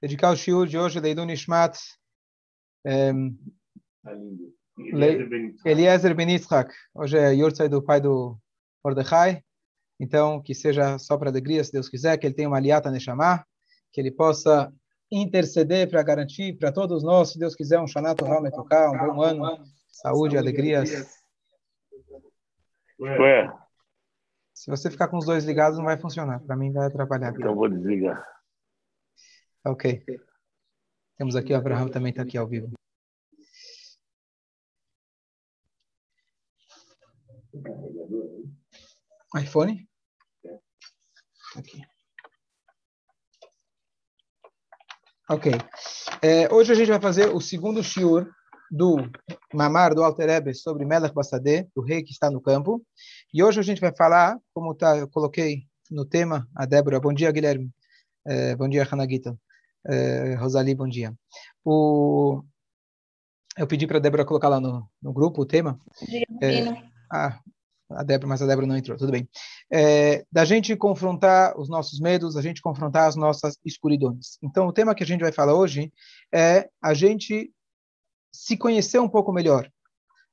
dedicar o shiur de hoje, Leilun Nishmat, um, Eliezer Ben Yitzhak. Hoje é Yortzai do pai do Mordechai. Então, que seja só para alegria, se Deus quiser, que ele tenha uma aliata Neshama, que ele possa interceder para garantir para todos nós, se Deus quiser, um Shanato Tocar, um bom ano, saúde, alegrias. Ué. Se você ficar com os dois ligados, não vai funcionar. Para mim, vai atrapalhar. Então, vou desligar. Ok. Temos aqui o Abraham também está aqui ao vivo. iPhone? Aqui. Ok. É, hoje a gente vai fazer o segundo shiur do Mamar do Alter Ebe sobre Melech Bassadeh, o rei que está no campo. E hoje a gente vai falar, como tá, eu coloquei no tema, a Débora. Bom dia, Guilherme. É, bom dia, Hanagita. É, Rosali, bom dia. O, eu pedi para a Débora colocar lá no, no grupo o tema. Dia, é, ah, a Débora, mas a Débora não entrou, tudo bem. É, da gente confrontar os nossos medos, a gente confrontar as nossas escuridões. Então, o tema que a gente vai falar hoje é a gente se conhecer um pouco melhor.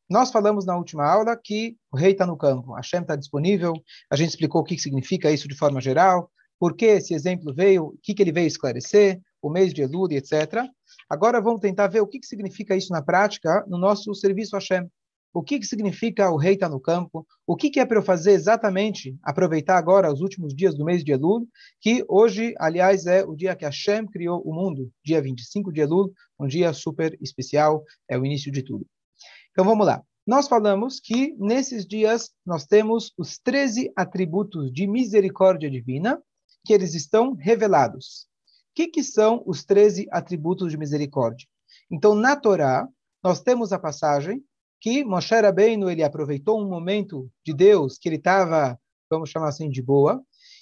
Nós falamos na última aula que o rei está no campo, a Hashem está disponível, a gente explicou o que significa isso de forma geral, por que esse exemplo veio, o que, que ele veio esclarecer, o mês de Elul, etc. Agora vamos tentar ver o que, que significa isso na prática no nosso serviço a Hashem. O que, que significa o rei estar tá no campo? O que, que é para eu fazer exatamente, aproveitar agora os últimos dias do mês de Elul, que hoje, aliás, é o dia que Hashem criou o mundo, dia 25 de Elul, um dia super especial, é o início de tudo. Então vamos lá. Nós falamos que nesses dias nós temos os 13 atributos de misericórdia divina, que eles estão revelados. Que, que são os 13 atributos de misericórdia? Então, na Torá, nós temos a passagem que Moshe Rabbeinu, ele aproveitou um momento de Deus que ele estava, vamos chamar assim, de boa,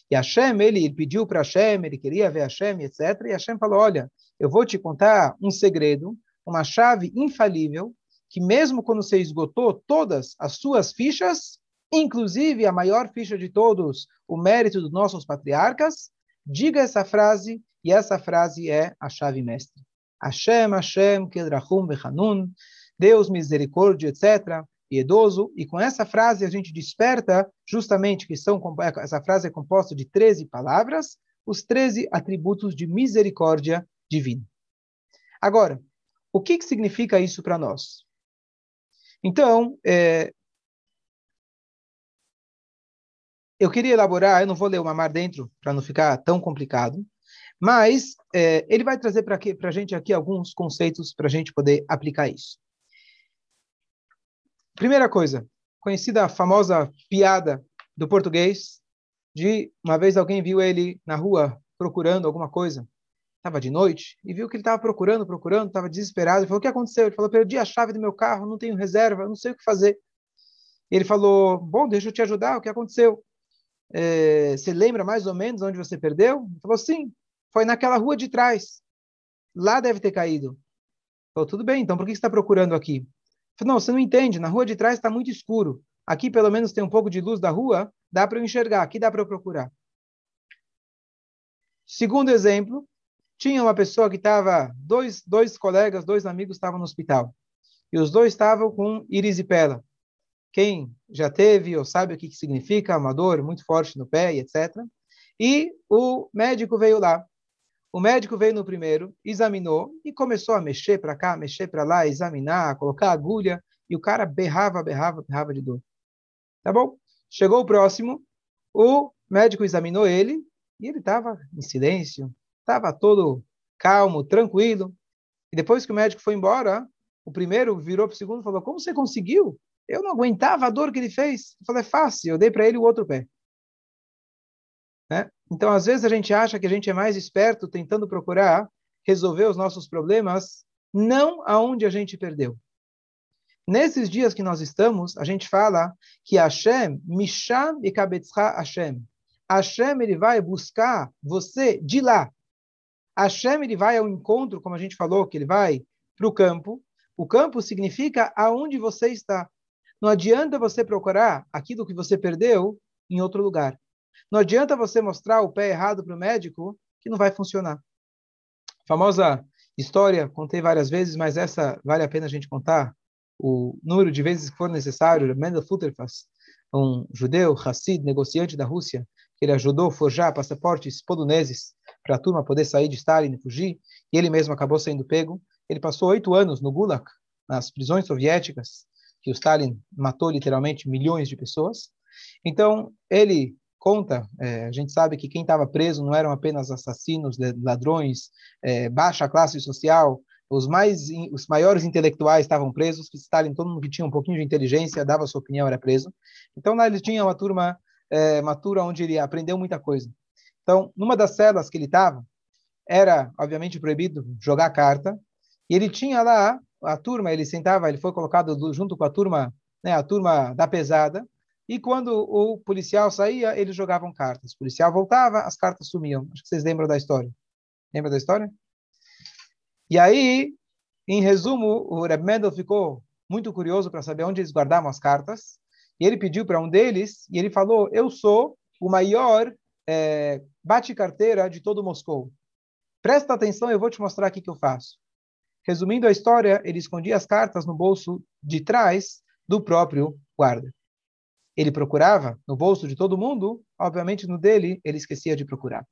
e Hashem, ele, ele pediu para Hashem, ele queria ver Hashem, etc. E Hashem falou, olha, eu vou te contar um segredo, uma chave infalível, que mesmo quando você esgotou todas as suas fichas, inclusive a maior ficha de todos, o mérito dos nossos patriarcas, diga essa frase, e essa frase é a chave mestre. Hashem, Hashem, Kedrachum Bechanun, Deus, misericórdia, etc., piedoso, e com essa frase a gente desperta justamente que são essa frase é composta de 13 palavras, os 13 atributos de misericórdia divina. Agora, o que, que significa isso para nós? Então, é, eu queria elaborar, eu não vou ler o Mamar dentro para não ficar tão complicado, mas é, ele vai trazer para a gente aqui alguns conceitos para a gente poder aplicar isso. Primeira coisa, conhecida a famosa piada do português, de uma vez alguém viu ele na rua procurando alguma coisa, estava de noite, e viu que ele estava procurando, procurando, estava desesperado, e falou, o que aconteceu? Ele falou, perdi a chave do meu carro, não tenho reserva, não sei o que fazer. Ele falou, bom, deixa eu te ajudar, o que aconteceu? É, você lembra mais ou menos onde você perdeu? Ele falou, sim, foi naquela rua de trás. Lá deve ter caído. Falou, tudo bem, então por que você está procurando aqui? Não, você não entende, na rua de trás está muito escuro. Aqui pelo menos tem um pouco de luz da rua, dá para eu enxergar, aqui dá para eu procurar. Segundo exemplo, tinha uma pessoa que estava, dois, dois colegas, dois amigos estavam no hospital. E os dois estavam com irisipela. Quem já teve ou sabe o que, que significa, uma dor muito forte no pé e etc. E o médico veio lá. O médico veio no primeiro, examinou e começou a mexer para cá, mexer para lá, examinar, colocar agulha, e o cara berrava, berrava, berrava de dor. Tá bom? Chegou o próximo, o médico examinou ele e ele estava em silêncio, estava todo calmo, tranquilo. E depois que o médico foi embora, o primeiro virou para o segundo e falou: Como você conseguiu? Eu não aguentava a dor que ele fez. Eu falei: É fácil, eu dei para ele o outro pé. Né? Então, às vezes, a gente acha que a gente é mais esperto tentando procurar resolver os nossos problemas, não aonde a gente perdeu. Nesses dias que nós estamos, a gente fala que Hashem, Misham e Kabetzcha Hashem. Hashem, ele vai buscar você de lá. Hashem, ele vai ao encontro, como a gente falou, que ele vai para o campo. O campo significa aonde você está. Não adianta você procurar aquilo que você perdeu em outro lugar. Não adianta você mostrar o pé errado para o médico que não vai funcionar. famosa história, contei várias vezes, mas essa vale a pena a gente contar. O número de vezes que for necessário, Mendel Futterfass, um judeu, Hassid, negociante da Rússia, que ele ajudou a forjar passaportes poloneses para a turma poder sair de Stalin e fugir, e ele mesmo acabou sendo pego. Ele passou oito anos no Gulag, nas prisões soviéticas, que o Stalin matou literalmente milhões de pessoas. Então, ele conta, é, a gente sabe que quem estava preso não eram apenas assassinos, ladrões, é, baixa classe social, os mais os maiores intelectuais estavam presos, que Stalin, todo mundo que tinha um pouquinho de inteligência, dava sua opinião, era preso. Então lá ele tinha uma turma é, onde ele aprendeu muita coisa. Então, numa das celas que ele estava, era obviamente proibido jogar carta, e ele tinha lá a turma, ele sentava, ele foi colocado junto com a turma, né, a turma da pesada, e quando o policial saía, eles jogavam cartas. O policial voltava, as cartas sumiam. Acho que vocês lembram da história. Lembra da história? E aí, em resumo, o Reb Mendel ficou muito curioso para saber onde eles guardavam as cartas. E ele pediu para um deles, e ele falou: Eu sou o maior é, bate-carteira de todo Moscou. Presta atenção, eu vou te mostrar o que eu faço. Resumindo a história, ele escondia as cartas no bolso de trás do próprio guarda. Ele procurava no bolso de todo mundo, obviamente no dele ele esquecia de procurar.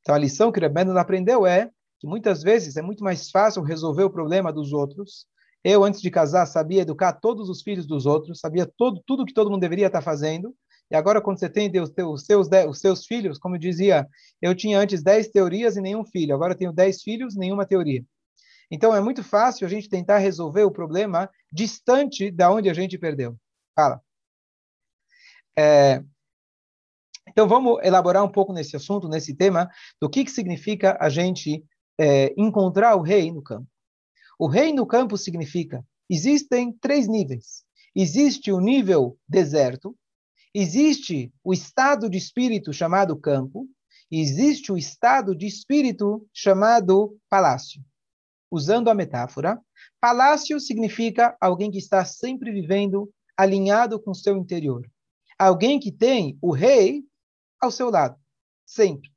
Então a lição que Rebendo aprendeu é que muitas vezes é muito mais fácil resolver o problema dos outros. Eu, antes de casar, sabia educar todos os filhos dos outros, sabia todo, tudo que todo mundo deveria estar fazendo. E agora, quando você tem os, seus, os seus filhos, como eu dizia, eu tinha antes 10 teorias e nenhum filho, agora tenho 10 filhos, nenhuma teoria. Então é muito fácil a gente tentar resolver o problema distante da onde a gente perdeu. Fala. É, então vamos elaborar um pouco nesse assunto, nesse tema, do que, que significa a gente é, encontrar o rei no campo. O rei no campo significa existem três níveis. Existe o nível deserto, existe o estado de espírito chamado campo, e existe o estado de espírito chamado palácio usando a metáfora, palácio significa alguém que está sempre vivendo alinhado com seu interior. Alguém que tem o rei ao seu lado, sempre.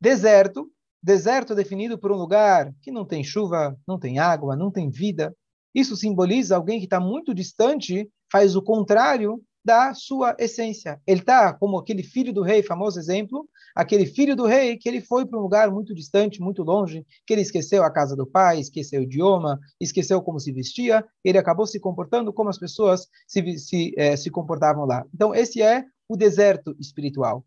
Deserto, deserto definido por um lugar que não tem chuva, não tem água, não tem vida. Isso simboliza alguém que está muito distante, faz o contrário da sua essência. Ele está como aquele filho do rei, famoso exemplo, aquele filho do rei que ele foi para um lugar muito distante, muito longe, que ele esqueceu a casa do pai, esqueceu o idioma, esqueceu como se vestia, ele acabou se comportando como as pessoas se, se, eh, se comportavam lá. Então, esse é o deserto espiritual.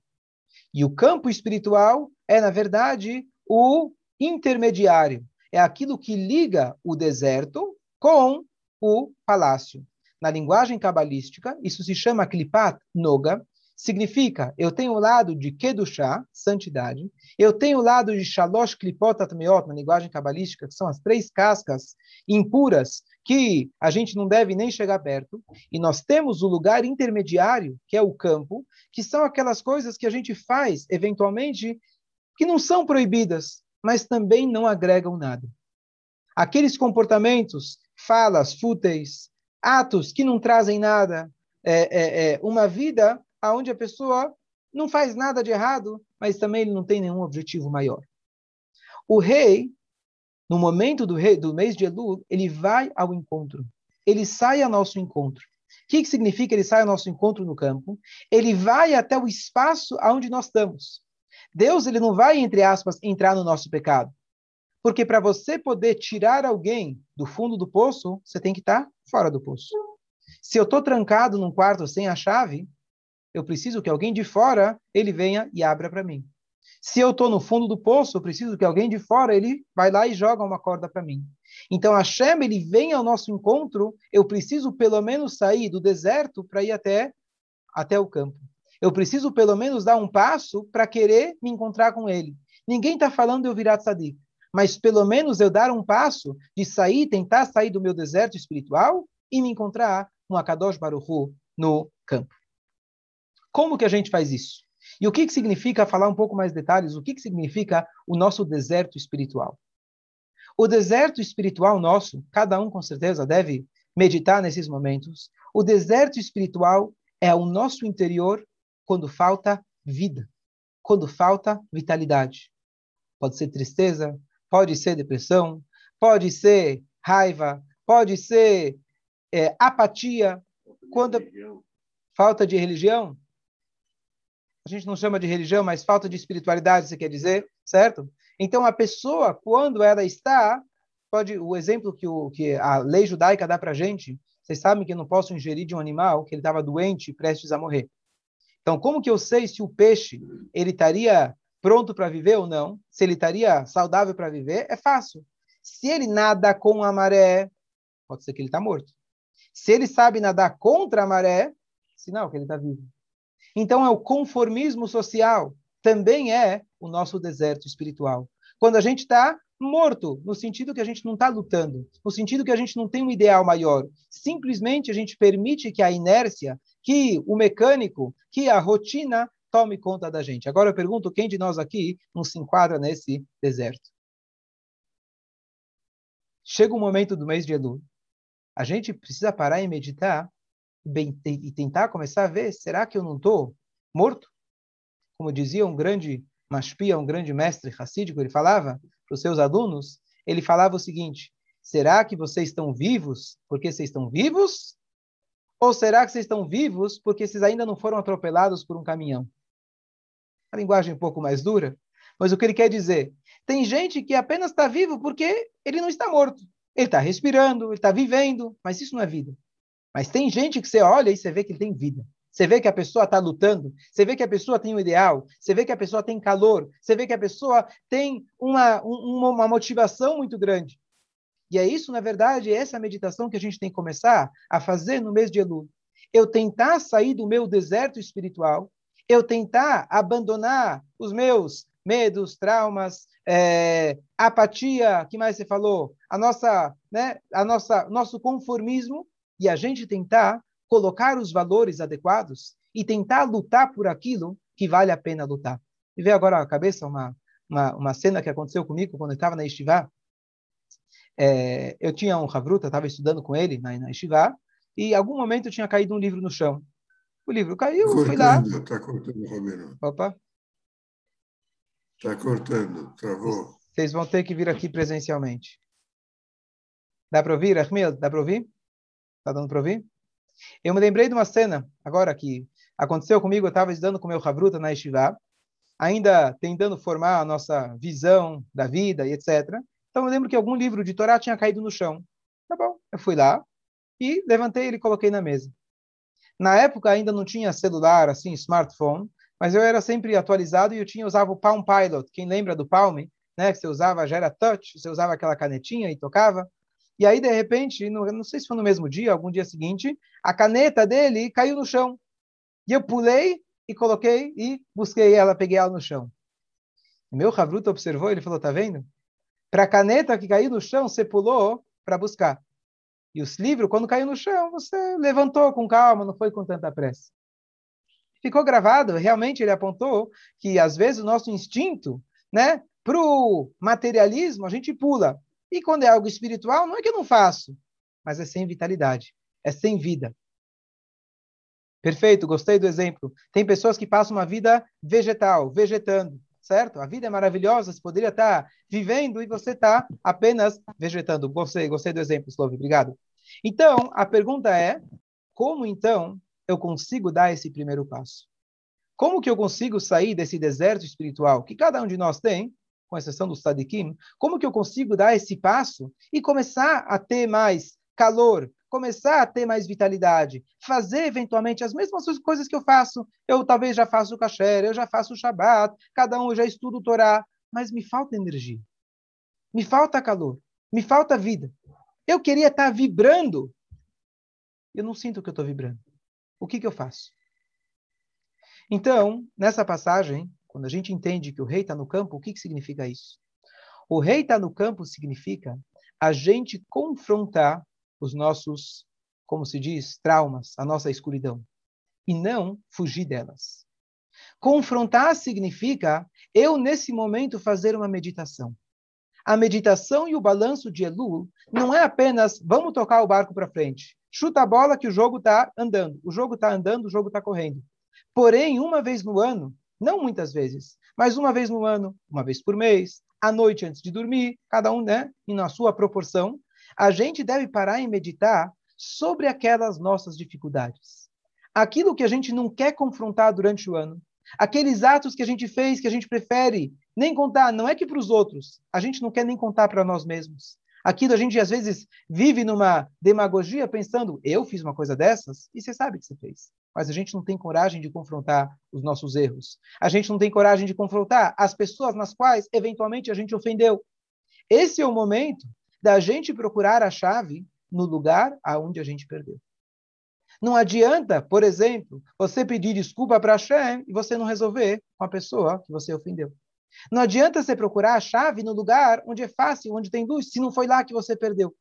E o campo espiritual é, na verdade, o intermediário. É aquilo que liga o deserto com o palácio. Na linguagem cabalística, isso se chama klipat noga, significa eu tenho o lado de kedushá, santidade, eu tenho o lado de shalosh klipot atmeot, na linguagem cabalística, que são as três cascas impuras que a gente não deve nem chegar perto, e nós temos o lugar intermediário, que é o campo, que são aquelas coisas que a gente faz, eventualmente, que não são proibidas, mas também não agregam nada. Aqueles comportamentos, falas fúteis, atos que não trazem nada, é, é, é uma vida onde a pessoa não faz nada de errado, mas também ele não tem nenhum objetivo maior. O rei, no momento do, rei, do mês de Elul, ele vai ao encontro. Ele sai ao nosso encontro. O que, que significa ele sai ao nosso encontro no campo? Ele vai até o espaço onde nós estamos. Deus ele não vai, entre aspas, entrar no nosso pecado. Porque para você poder tirar alguém do fundo do poço, você tem que estar tá fora do poço. Se eu estou trancado num quarto sem a chave, eu preciso que alguém de fora ele venha e abra para mim. Se eu estou no fundo do poço, eu preciso que alguém de fora ele vai lá e joga uma corda para mim. Então Hashem ele vem ao nosso encontro. Eu preciso pelo menos sair do deserto para ir até até o campo. Eu preciso pelo menos dar um passo para querer me encontrar com ele. Ninguém está falando de eu virar tzadik mas pelo menos eu dar um passo de sair, tentar sair do meu deserto espiritual e me encontrar com Akadosh Baruchu no campo. Como que a gente faz isso? E o que, que significa, falar um pouco mais detalhes, o que, que significa o nosso deserto espiritual? O deserto espiritual nosso, cada um com certeza deve meditar nesses momentos. O deserto espiritual é o nosso interior quando falta vida, quando falta vitalidade. Pode ser tristeza, pode ser depressão, pode ser raiva, pode ser é, apatia. Quando falta de religião, a gente não chama de religião, mas falta de espiritualidade, você quer dizer, certo? Então a pessoa, quando ela está, pode o exemplo que, o, que a lei judaica dá para a gente, vocês sabem que eu não posso ingerir de um animal que ele estava doente, prestes a morrer. Então, como que eu sei se o peixe ele estaria pronto para viver ou não? Se ele estaria saudável para viver? É fácil. Se ele nada com a maré, pode ser que ele está morto. Se ele sabe nadar contra a maré, sinal que ele está vivo. Então, é o conformismo social. Também é o nosso deserto espiritual. Quando a gente está morto, no sentido que a gente não está lutando, no sentido que a gente não tem um ideal maior. Simplesmente a gente permite que a inércia, que o mecânico, que a rotina tome conta da gente. Agora eu pergunto, quem de nós aqui não se enquadra nesse deserto? Chega o momento do mês de Elul. A gente precisa parar e meditar bem, e tentar começar a ver, será que eu não estou morto? Como dizia um grande mashpia, um grande mestre racídico, ele falava para os seus alunos, ele falava o seguinte, será que vocês estão vivos porque vocês estão vivos? Ou será que vocês estão vivos porque vocês ainda não foram atropelados por um caminhão? A linguagem um pouco mais dura, mas o que ele quer dizer? Tem gente que apenas está vivo porque ele não está morto. Ele está respirando, ele está vivendo, mas isso não é vida. Mas tem gente que você olha e você vê que tem vida. Você vê que a pessoa está lutando, você vê que a pessoa tem um ideal, você vê que a pessoa tem calor, você vê que a pessoa tem uma, uma, uma motivação muito grande. E é isso, na verdade, é essa meditação que a gente tem que começar a fazer no mês de Elul. Eu tentar sair do meu deserto espiritual, eu tentar abandonar os meus medos, traumas, é, apatia, que mais você falou? A nossa, né, a nossa, nosso conformismo e a gente tentar colocar os valores adequados e tentar lutar por aquilo que vale a pena lutar. E vê agora a cabeça uma, uma, uma cena que aconteceu comigo quando eu estava na Estivá. É, eu tinha um Havruta, estava estudando com ele na, na Estivá, e em algum momento tinha caído um livro no chão. O livro caiu, cortando, fui lá. Está cortando, Romero. Opa. Está cortando, travou. Vocês vão ter que vir aqui presencialmente. Dá para ouvir, Ahmed? Dá para ouvir? Está dando para ouvir? Eu me lembrei de uma cena, agora que aconteceu comigo, eu estava estudando com meu Havruta na Yeshiva, ainda tentando formar a nossa visão da vida e etc. Então eu lembro que algum livro de Torá tinha caído no chão. Tá bom, eu fui lá e levantei ele e coloquei na mesa. Na época ainda não tinha celular, assim, smartphone, mas eu era sempre atualizado e eu tinha usava o Palm Pilot. Quem lembra do Palm, né? Que você usava já era touch, você usava aquela canetinha e tocava. E aí, de repente, no, não sei se foi no mesmo dia, algum dia seguinte, a caneta dele caiu no chão. E eu pulei e coloquei e busquei ela, peguei ela no chão. Meu Havruta observou, ele falou, tá vendo? Para a caneta que caiu no chão, você pulou para buscar. E os livros, quando caiu no chão, você levantou com calma, não foi com tanta pressa. Ficou gravado, realmente ele apontou que às vezes o nosso instinto, né, para o materialismo, a gente pula. E quando é algo espiritual, não é que eu não faço, mas é sem vitalidade, é sem vida. Perfeito, gostei do exemplo. Tem pessoas que passam uma vida vegetal, vegetando, certo? A vida é maravilhosa, você poderia estar vivendo e você está apenas vegetando. Gostei, gostei do exemplo, Slove, obrigado. Então, a pergunta é, como então eu consigo dar esse primeiro passo? Como que eu consigo sair desse deserto espiritual que cada um de nós tem com exceção do Sadikim, como que eu consigo dar esse passo e começar a ter mais calor, começar a ter mais vitalidade, fazer eventualmente as mesmas coisas que eu faço. Eu talvez já faço o kasher, eu já faço o Shabat, cada um já estuda o Torá, mas me falta energia, me falta calor, me falta vida. Eu queria estar vibrando, eu não sinto que eu estou vibrando. O que, que eu faço? Então, nessa passagem, quando a gente entende que o rei está no campo, o que, que significa isso? O rei está no campo significa a gente confrontar os nossos, como se diz, traumas, a nossa escuridão, e não fugir delas. Confrontar significa eu, nesse momento, fazer uma meditação. A meditação e o balanço de Elul não é apenas vamos tocar o barco para frente, chuta a bola que o jogo está andando. O jogo está andando, o jogo está correndo. Porém, uma vez no ano, não muitas vezes, mas uma vez no ano, uma vez por mês, à noite antes de dormir, cada um né, na sua proporção, a gente deve parar e meditar sobre aquelas nossas dificuldades. Aquilo que a gente não quer confrontar durante o ano, aqueles atos que a gente fez que a gente prefere nem contar, não é que para os outros, a gente não quer nem contar para nós mesmos. Aquilo a gente às vezes vive numa demagogia pensando, eu fiz uma coisa dessas, e você sabe que você fez. Mas a gente não tem coragem de confrontar os nossos erros. A gente não tem coragem de confrontar as pessoas nas quais eventualmente a gente ofendeu. Esse é o momento da gente procurar a chave no lugar aonde a gente perdeu. Não adianta, por exemplo, você pedir desculpa para Hashem e você não resolver com a pessoa que você ofendeu. Não adianta você procurar a chave no lugar onde é fácil, onde tem luz, se não foi lá que você perdeu.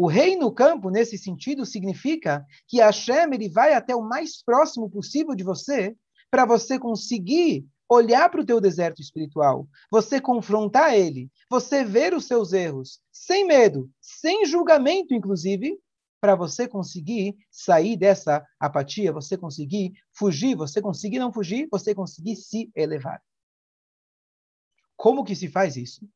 O rei no campo, nesse sentido, significa que Hashem ele vai até o mais próximo possível de você para você conseguir olhar para o teu deserto espiritual, você confrontar ele, você ver os seus erros, sem medo, sem julgamento, inclusive, para você conseguir sair dessa apatia, você conseguir fugir, você conseguir não fugir, você conseguir se elevar. Como que se faz isso?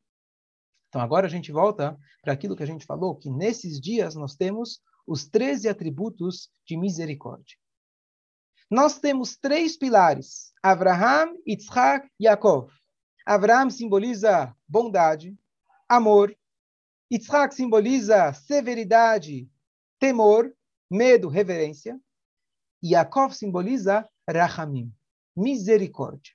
Então agora a gente volta para aquilo que a gente falou, que nesses dias nós temos os 13 atributos de misericórdia. Nós temos três pilares: Abraham, Yitzhak e Yaakov. Abraham simboliza bondade, amor. Yitzhak simboliza severidade, temor, medo, reverência. E Yaakov simboliza Rahamim, misericórdia.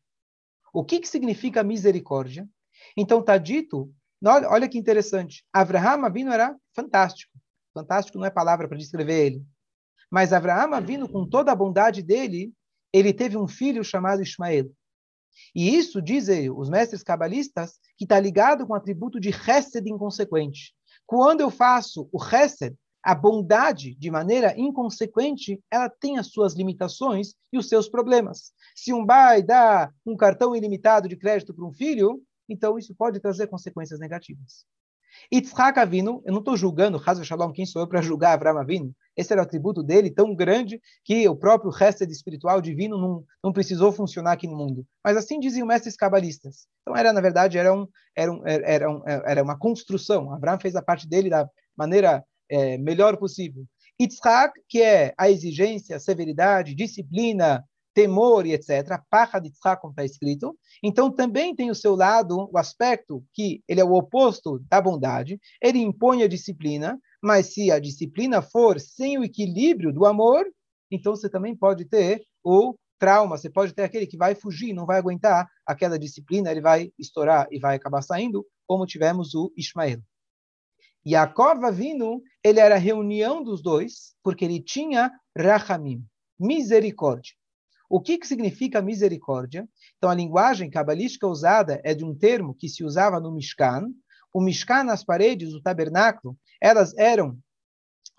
O que, que significa misericórdia? Então está dito, olha, que interessante, Abraham Avinu era fantástico. Fantástico não é palavra para descrever ele. Mas Abraham Avinu, com toda a bondade dele, ele teve um filho chamado Ismael. E isso, dizem os mestres cabalistas, que está ligado com o atributo de Hesed inconsequente. Quando eu faço o Hesed, a bondade, de maneira inconsequente, ela tem as suas limitações e os seus problemas. Se um pai dá um cartão ilimitado de crédito para um filho, então isso pode trazer consequências negativas. Yitzhak Avinu, eu não estou julgando, Hazve Shalom, quem sou eu para julgar Avraham Avinu? Esse era o atributo dele tão grande que o próprio resto espiritual divino não, não precisou funcionar aqui no mundo. Mas assim diziam mestres cabalistas. Então era, na verdade, era, um, era, um, era, um, era uma construção. Abraão fez a parte dele da maneira é, melhor possível. Yitzhak, que é a exigência, a severidade, disciplina, temor e etc. A pacha de Yitzhak, como está escrito. Então, também tem o seu lado, o aspecto que ele é o oposto da bondade. Ele impõe a disciplina, mas se a disciplina for sem o equilíbrio do amor, então você também pode ter o trauma, você pode ter aquele que vai fugir, não vai aguentar aquela disciplina, ele vai estourar e vai acabar saindo, como tivemos o Ismael. Yaakov vindo, ele era a reunião dos dois, porque ele tinha rachamim, misericórdia. O que, que significa misericórdia? Então, a linguagem cabalística usada é de um termo que se usava no Mishkan. O Mishkan, nas paredes, o tabernáculo, elas eram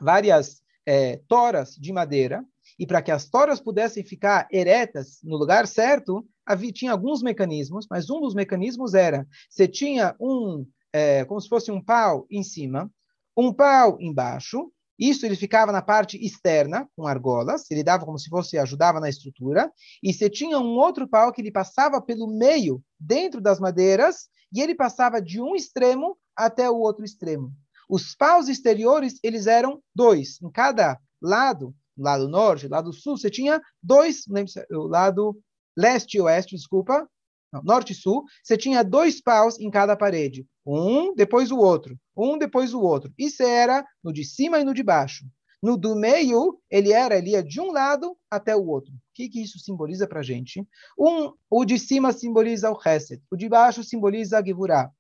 várias é, toras de madeira, e para que as toras pudessem ficar eretas no lugar certo, havia, tinha alguns mecanismos, mas um dos mecanismos era, você tinha um, é, como se fosse um pau em cima, um pau embaixo, isso ele ficava na parte externa, com argolas, ele dava como se fosse, ajudava na estrutura, e você tinha um outro pau que ele passava pelo meio, dentro das madeiras, e ele passava de um extremo até o outro extremo. Os paus exteriores, eles eram dois. Em cada lado, lado norte, lado sul, você tinha dois, o lado leste e oeste, desculpa, não, norte e sul, você tinha dois paus em cada parede. Um depois o outro, um depois o outro. Isso era no de cima e no de baixo. No do meio, ele era, ele ia de um lado até o outro. O que, que isso simboliza para a gente? Um, o de cima simboliza o Hesed, o de baixo simboliza a Gevurah.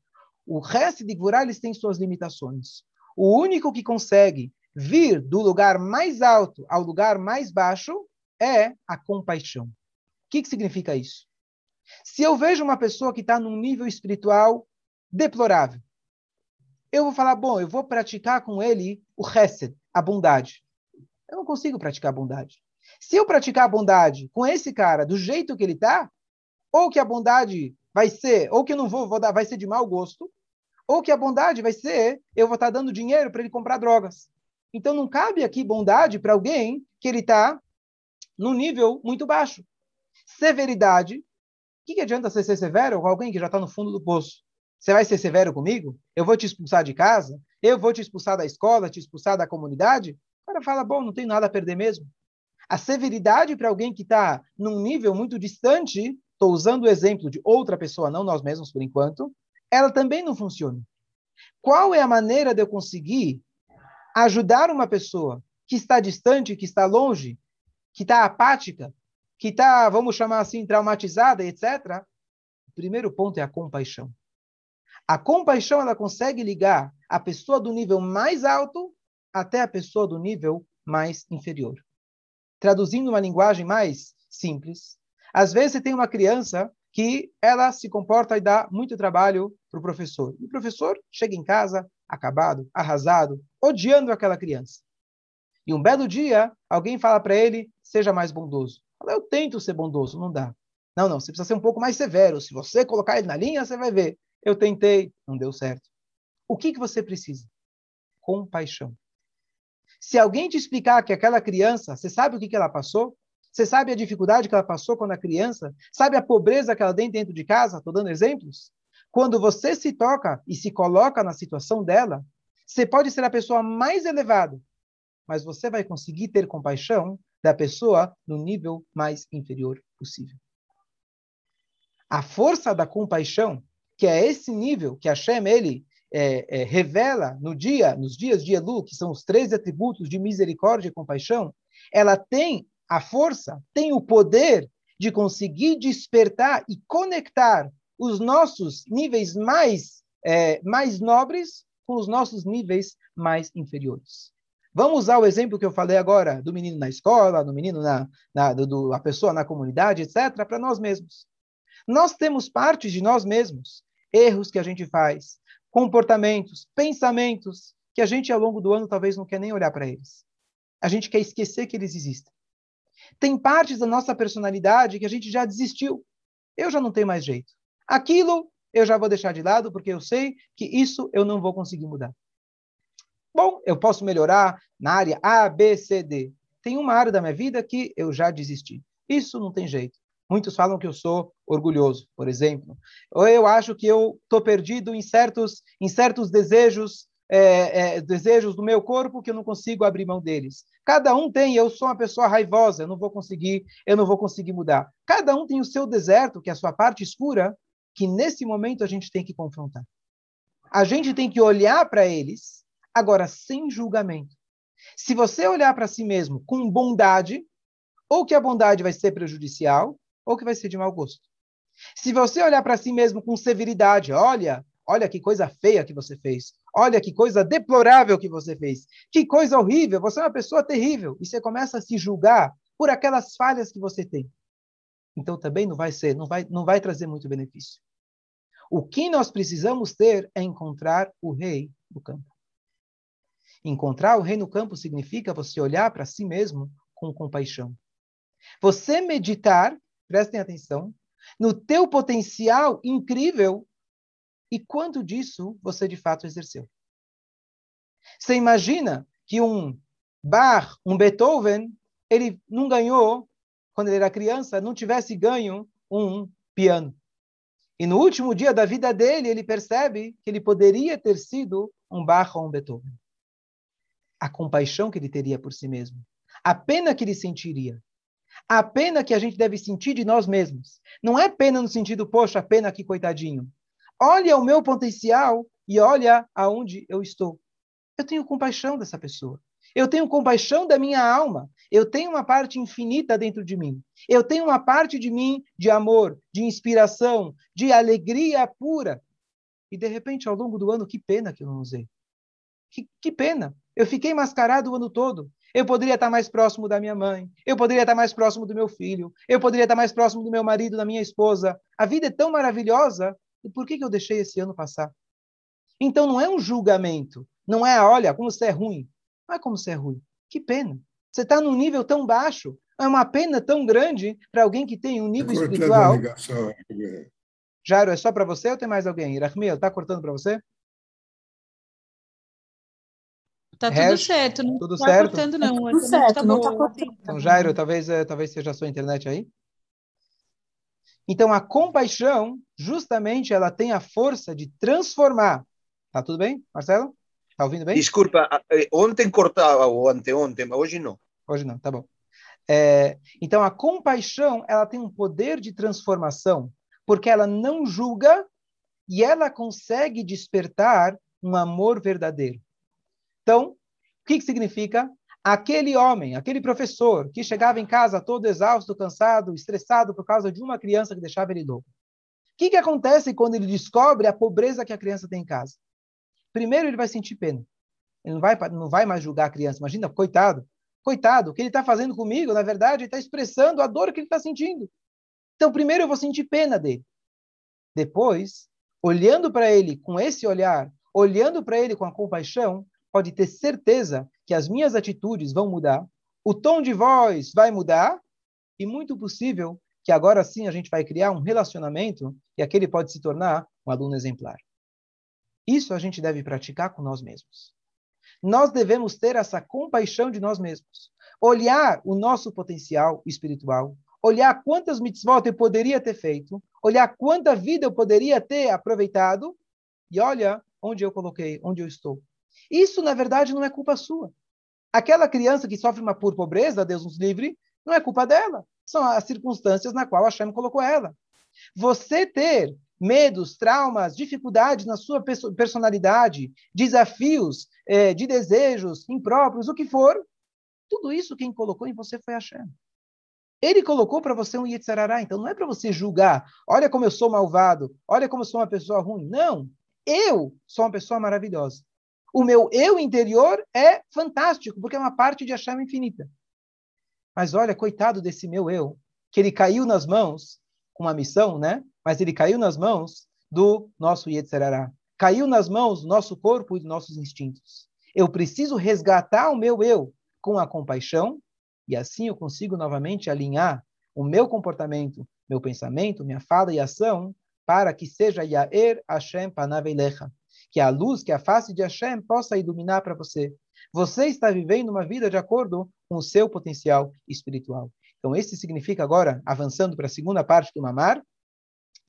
O Hesed e Gevurah, eles têm suas limitações. O único que consegue vir do lugar mais alto ao lugar mais baixo é a compaixão. O que, que significa isso? Se eu vejo uma pessoa que está num nível espiritual deplorável, eu vou falar, bom, eu vou praticar com ele o chesed, a bondade. Eu não consigo praticar a bondade. Se eu praticar a bondade com esse cara do jeito que ele está, ou que a bondade vai ser, ou que eu não vou, vou dar, vai ser de mau gosto, ou que a bondade vai ser, eu vou estar tá dando dinheiro para ele comprar drogas. Então não cabe aqui bondade para alguém que ele está num nível muito baixo. Severidade que, que adianta você ser severo com alguém que já está no fundo do poço? Você vai ser severo comigo? Eu vou te expulsar de casa? Eu vou te expulsar da escola, te expulsar da comunidade? O cara fala, bom, não tenho nada a perder mesmo. A severidade para alguém que está num nível muito distante, estou usando o exemplo de outra pessoa, não nós mesmos por enquanto, ela também não funciona. Qual é a maneira de eu conseguir ajudar uma pessoa que está distante, que está longe, que está apática, que está, vamos chamar assim, traumatizada, etc., o primeiro ponto é a compaixão. A compaixão ela consegue ligar a pessoa do nível mais alto até a pessoa do nível mais inferior. Traduzindo uma linguagem mais simples, às vezes você tem uma criança que ela se comporta e dá muito trabalho para o professor. E o professor chega em casa acabado, arrasado, odiando aquela criança. E um belo dia, alguém fala para ele, seja mais bondoso. Fala, eu tento ser bondoso, não dá. Não, não, você precisa ser um pouco mais severo. Se você colocar ele na linha, você vai ver. Eu tentei, não deu certo. O que, que você precisa? Compaixão. Se alguém te explicar que aquela criança, você sabe o que, que ela passou? Você sabe a dificuldade que ela passou quando a criança? Sabe a pobreza que ela tem dentro de casa? Estou dando exemplos. Quando você se toca e se coloca na situação dela, você pode ser a pessoa mais elevada, mas você vai conseguir ter compaixão da pessoa no nível mais inferior possível. A força da compaixão, que é esse nível que Hashem ele é, é, revela no dia, nos dias de Elu, que são os três atributos de misericórdia e compaixão, ela tem a força, tem o poder de conseguir despertar e conectar os nossos níveis mais, é, mais nobres com os nossos níveis mais inferiores. Vamos usar o exemplo que eu falei agora do menino na escola, do menino na, na do, do, a pessoa na comunidade, etc., para nós mesmos. Nós temos partes de nós mesmos, erros que a gente faz, comportamentos, pensamentos que a gente ao longo do ano talvez não quer nem olhar para eles. A gente quer esquecer que eles existem. Tem partes da nossa personalidade que a gente já desistiu. Eu já não tenho mais jeito. Aquilo eu já vou deixar de lado porque eu sei que isso eu não vou conseguir mudar. Bom, eu posso melhorar na área A, B, C, D. Tem uma área da minha vida que eu já desisti. Isso não tem jeito. Muitos falam que eu sou orgulhoso, por exemplo. Ou eu acho que eu estou perdido em certos, em certos desejos, é, é, desejos do meu corpo que eu não consigo abrir mão deles. Cada um tem, eu sou uma pessoa raivosa, eu não vou conseguir, eu não vou conseguir mudar. Cada um tem o seu deserto, que é a sua parte escura, que nesse momento a gente tem que confrontar. A gente tem que olhar para eles, agora sem julgamento. Se você olhar para si mesmo com bondade, ou que a bondade vai ser prejudicial, ou que vai ser de mau gosto. Se você olhar para si mesmo com severidade, olha, olha que coisa feia que você fez, olha que coisa deplorável que você fez, que coisa horrível, você é uma pessoa terrível, e você começa a se julgar por aquelas falhas que você tem. Então também não vai ser, não vai, não vai trazer muito benefício. O que nós precisamos ter é encontrar o rei no campo. Encontrar o rei no campo significa você olhar para si mesmo com compaixão. Você meditar, prestem atenção, no teu potencial incrível e quanto disso você de fato exerceu. Você imagina que um Bach, um Beethoven, ele não ganhou, quando ele era criança, não tivesse ganho um piano. E no último dia da vida dele, ele percebe que ele poderia ter sido um Bach ou um Beethoven. A compaixão que ele teria por si mesmo. A pena que ele sentiria. A pena que a gente deve sentir de nós mesmos. Não é pena no sentido, poxa, pena que coitadinho. Olha o meu potencial e olha aonde eu estou. Eu tenho compaixão dessa pessoa. Eu tenho compaixão da minha alma. Eu tenho uma parte infinita dentro de mim. Eu tenho uma parte de mim de amor, de inspiração, de alegria pura. E de repente, ao longo do ano, que pena que eu não usei. Que, que pena. Eu fiquei mascarado o ano todo. Eu poderia estar mais próximo da minha mãe. Eu poderia estar mais próximo do meu filho. Eu poderia estar mais próximo do meu marido, da minha esposa. A vida é tão maravilhosa. E por que, que eu deixei esse ano passar? Então não é um julgamento. Não é, olha, como você é ruim. Não é como você é ruim. Que pena. Você está num nível tão baixo. É uma pena tão grande para alguém que tem um nível espiritual. Jairo, é só para você ou tem mais alguém? Irachmiel, está cortando para você? Tá tudo Hersh, certo, não tudo tá certo? cortando não. Tá tudo certo, tá não tá cortando. Então, Jairo, talvez, eh, talvez seja a sua internet aí? Então, a compaixão, justamente, ela tem a força de transformar. Tá tudo bem, Marcelo? Tá ouvindo bem? Desculpa, eh, ontem cortava, ou anteontem, mas hoje não. Hoje não, tá bom. É, então, a compaixão, ela tem um poder de transformação, porque ela não julga e ela consegue despertar um amor verdadeiro. Então, o que, que significa? Aquele homem, aquele professor que chegava em casa todo exausto, cansado, estressado por causa de uma criança que deixava ele louco. O que, que acontece quando ele descobre a pobreza que a criança tem em casa? Primeiro, ele vai sentir pena. Ele não vai, não vai mais julgar a criança. Imagina, coitado. Coitado, o que ele está fazendo comigo, na verdade, ele está expressando a dor que ele está sentindo. Então, primeiro eu vou sentir pena dele. Depois, olhando para ele com esse olhar, olhando para ele com a compaixão, pode ter certeza que as minhas atitudes vão mudar, o tom de voz vai mudar, e muito possível que agora sim a gente vai criar um relacionamento e aquele pode se tornar um aluno exemplar. Isso a gente deve praticar com nós mesmos. Nós devemos ter essa compaixão de nós mesmos. Olhar o nosso potencial espiritual, olhar quantas mitzvot eu poderia ter feito, olhar quanta vida eu poderia ter aproveitado, e olha onde eu coloquei, onde eu estou. Isso, na verdade, não é culpa sua. Aquela criança que sofre uma pobreza, Deus nos livre, não é culpa dela. São as circunstâncias na qual a Hashem colocou ela. Você ter medos, traumas, dificuldades na sua personalidade, desafios é, de desejos impróprios, o que for, tudo isso quem colocou em você foi Hashem. Ele colocou para você um Yetzirará, então não é para você julgar, olha como eu sou malvado, olha como eu sou uma pessoa ruim. Não, eu sou uma pessoa maravilhosa. O meu eu interior é fantástico, porque é uma parte de Hashem infinita. Mas olha, coitado desse meu eu, que ele caiu nas mãos com uma missão, né? Mas ele caiu nas mãos do nosso Yetzirará. Caiu nas mãos do nosso corpo e dos nossos instintos. Eu preciso resgatar o meu eu com a compaixão e assim eu consigo novamente alinhar o meu comportamento, meu pensamento, minha fala e ação para que seja Yair Hashem Panaveilecha, que a luz, que a face de Hashem possa iluminar para você. Você está vivendo uma vida de acordo com o seu potencial espiritual. Então, esse significa agora, avançando para a segunda parte do Mamar.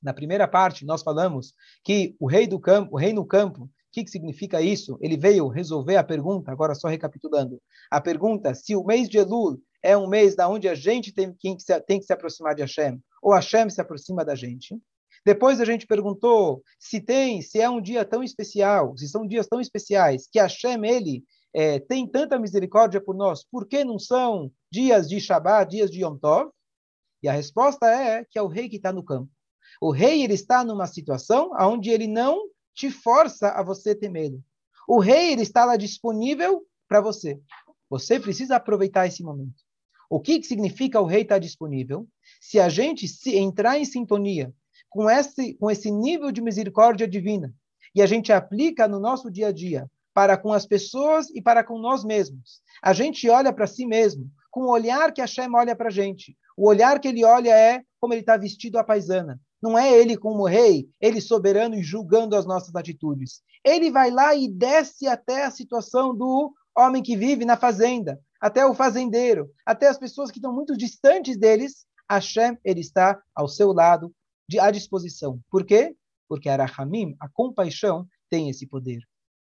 Na primeira parte, nós falamos que o rei do campo, o rei no campo, o que, que significa isso? Ele veio resolver a pergunta, agora só recapitulando. A pergunta, se o mês de Elul é um mês da onde a gente tem, que tem que se aproximar de Hashem, ou Hashem se aproxima da gente. Depois a gente perguntou se tem, se é um dia tão especial, se são dias tão especiais, que Hashem, ele é, tem tanta misericórdia por nós, por que não são dias de Shabbat, dias de Yom Tov? E a resposta é que é o rei que está no campo. O rei ele está numa situação onde ele não te força a você ter medo. O rei ele está lá disponível para você. Você precisa aproveitar esse momento. O que, que significa o rei estar disponível? Se a gente se entrar em sintonia com esse, com esse nível de misericórdia divina e a gente aplica no nosso dia a dia para com as pessoas e para com nós mesmos, a gente olha para si mesmo com o olhar que Hashem olha para a gente. O olhar que ele olha é como ele está vestido a paisana. Não é ele como rei, ele soberano e julgando as nossas atitudes. Ele vai lá e desce até a situação do homem que vive na fazenda, até o fazendeiro, até as pessoas que estão muito distantes deles, Hashem, ele está ao seu lado, de, à disposição. Por quê? Porque a Rahamim, a compaixão, tem esse poder.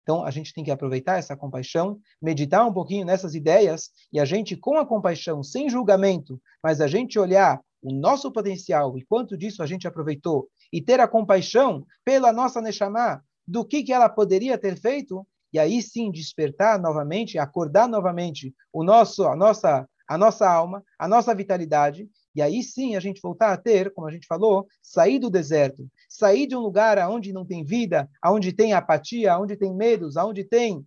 Então, a gente tem que aproveitar essa compaixão, meditar um pouquinho nessas ideias, e a gente, com a compaixão, sem julgamento, mas a gente olhar o nosso potencial e quanto disso a gente aproveitou, e ter a compaixão pela nossa Neshama, do que, que ela poderia ter feito, e aí sim despertar novamente, acordar novamente o nosso, a nossa, a nossa alma, a nossa vitalidade, e aí sim a gente voltar a ter, como a gente falou, sair do deserto, sair de um lugar onde não tem vida, onde tem apatia, onde tem medos, onde tem,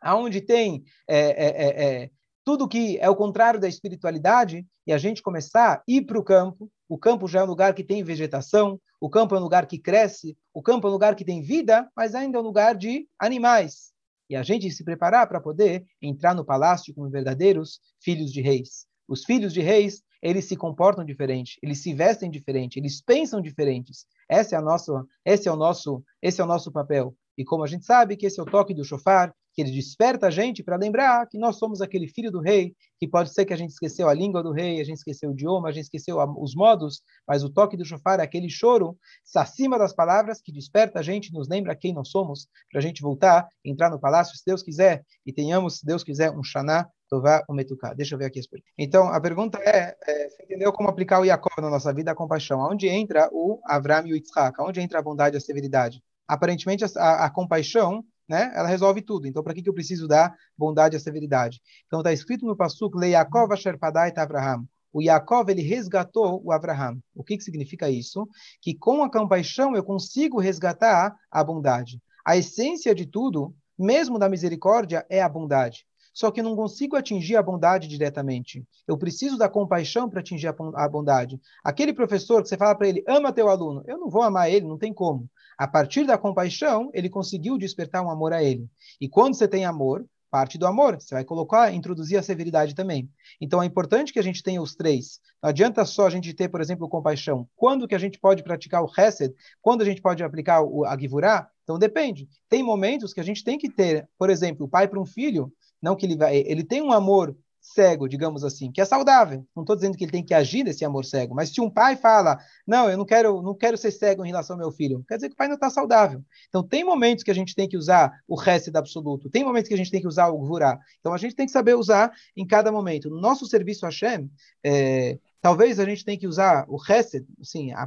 aonde tem é, é, é, é, tudo que é o contrário da espiritualidade, e a gente começar a ir para o campo. O campo já é um lugar que tem vegetação, o campo é um lugar que cresce, o campo é um lugar que tem vida, mas ainda é um lugar de animais. E a gente se preparar para poder entrar no palácio como verdadeiros filhos de reis. Os filhos de reis, eles se comportam diferente, eles se vestem diferente, eles pensam diferentes. Esse é, a nossa, esse é o nosso, esse é o nosso papel. E como a gente sabe que esse é o toque do shofar, que ele desperta a gente para lembrar que nós somos aquele filho do rei, que pode ser que a gente esqueceu a língua do rei, a gente esqueceu o idioma, a gente esqueceu os modos, mas o toque do shofar é aquele choro acima das palavras que desperta a gente, nos lembra quem nós somos, para a gente voltar, entrar no palácio, se Deus quiser, e tenhamos, se Deus quiser, um Shana Tová o Metuká. Deixa eu ver aqui as perguntas. Então, a pergunta é, é, você entendeu como aplicar o Yaakov na nossa vida, a compaixão? Onde entra o Avram e o Yitzhak? Onde entra a bondade e a severidade? Aparentemente, a, a, a compaixão, né, ela resolve tudo. Então, para que, que eu preciso da bondade e a severidade? Então, está escrito no Pasuk, Le Yaakov asher padai Avraham. O Yaakov, ele resgatou o Abraham. O que, que significa isso? Que com a compaixão eu consigo resgatar a bondade. A essência de tudo, mesmo da misericórdia, é a bondade só que eu não consigo atingir a bondade diretamente. Eu preciso da compaixão para atingir a bondade. Aquele professor que você fala para ele, ama teu aluno, eu não vou amar ele, não tem como. A partir da compaixão, ele conseguiu despertar um amor a ele. E quando você tem amor, parte do amor, você vai colocar, introduzir a severidade também. Então é importante que a gente tenha os três. Não adianta só a gente ter, por exemplo, compaixão. Quando que a gente pode praticar o Hesed? Quando a gente pode aplicar o, a Givurá? Então depende. Tem momentos que a gente tem que ter, por exemplo, o pai para um filho, não que ele vai, ele tem um amor cego, digamos assim, que é saudável. Não estou dizendo que ele tem que agir desse amor cego, mas se um pai fala, não, eu não quero, não quero ser cego em relação ao meu filho, quer dizer que o pai não está saudável. Então tem momentos que a gente tem que usar o da absoluto, tem momentos que a gente tem que usar o gvurá. Então a gente tem que saber usar em cada momento. No nosso serviço a Hashem, é, talvez a gente tenha que usar o Hesed,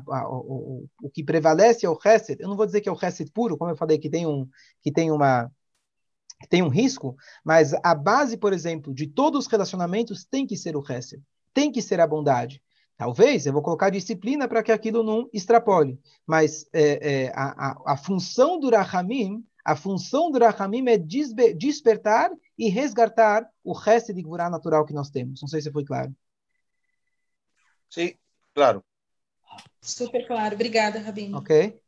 o, o, o, que prevalece é o Hesed. Eu não vou dizer que é o Hesed puro, como eu falei, que tem, um, que tem uma tem um risco, mas a base, por exemplo, de todos os relacionamentos tem que ser o Hesed, tem que ser a bondade. Talvez eu vou colocar disciplina para que aquilo não extrapole, mas é, é, a, a, a, função do Rahamim, a função do Rahamim é desbe, despertar e resgatar o resto de Gurá natural que nós temos. Não sei se foi claro. Sim, claro. Super claro. Obrigada, Rabino. Ok.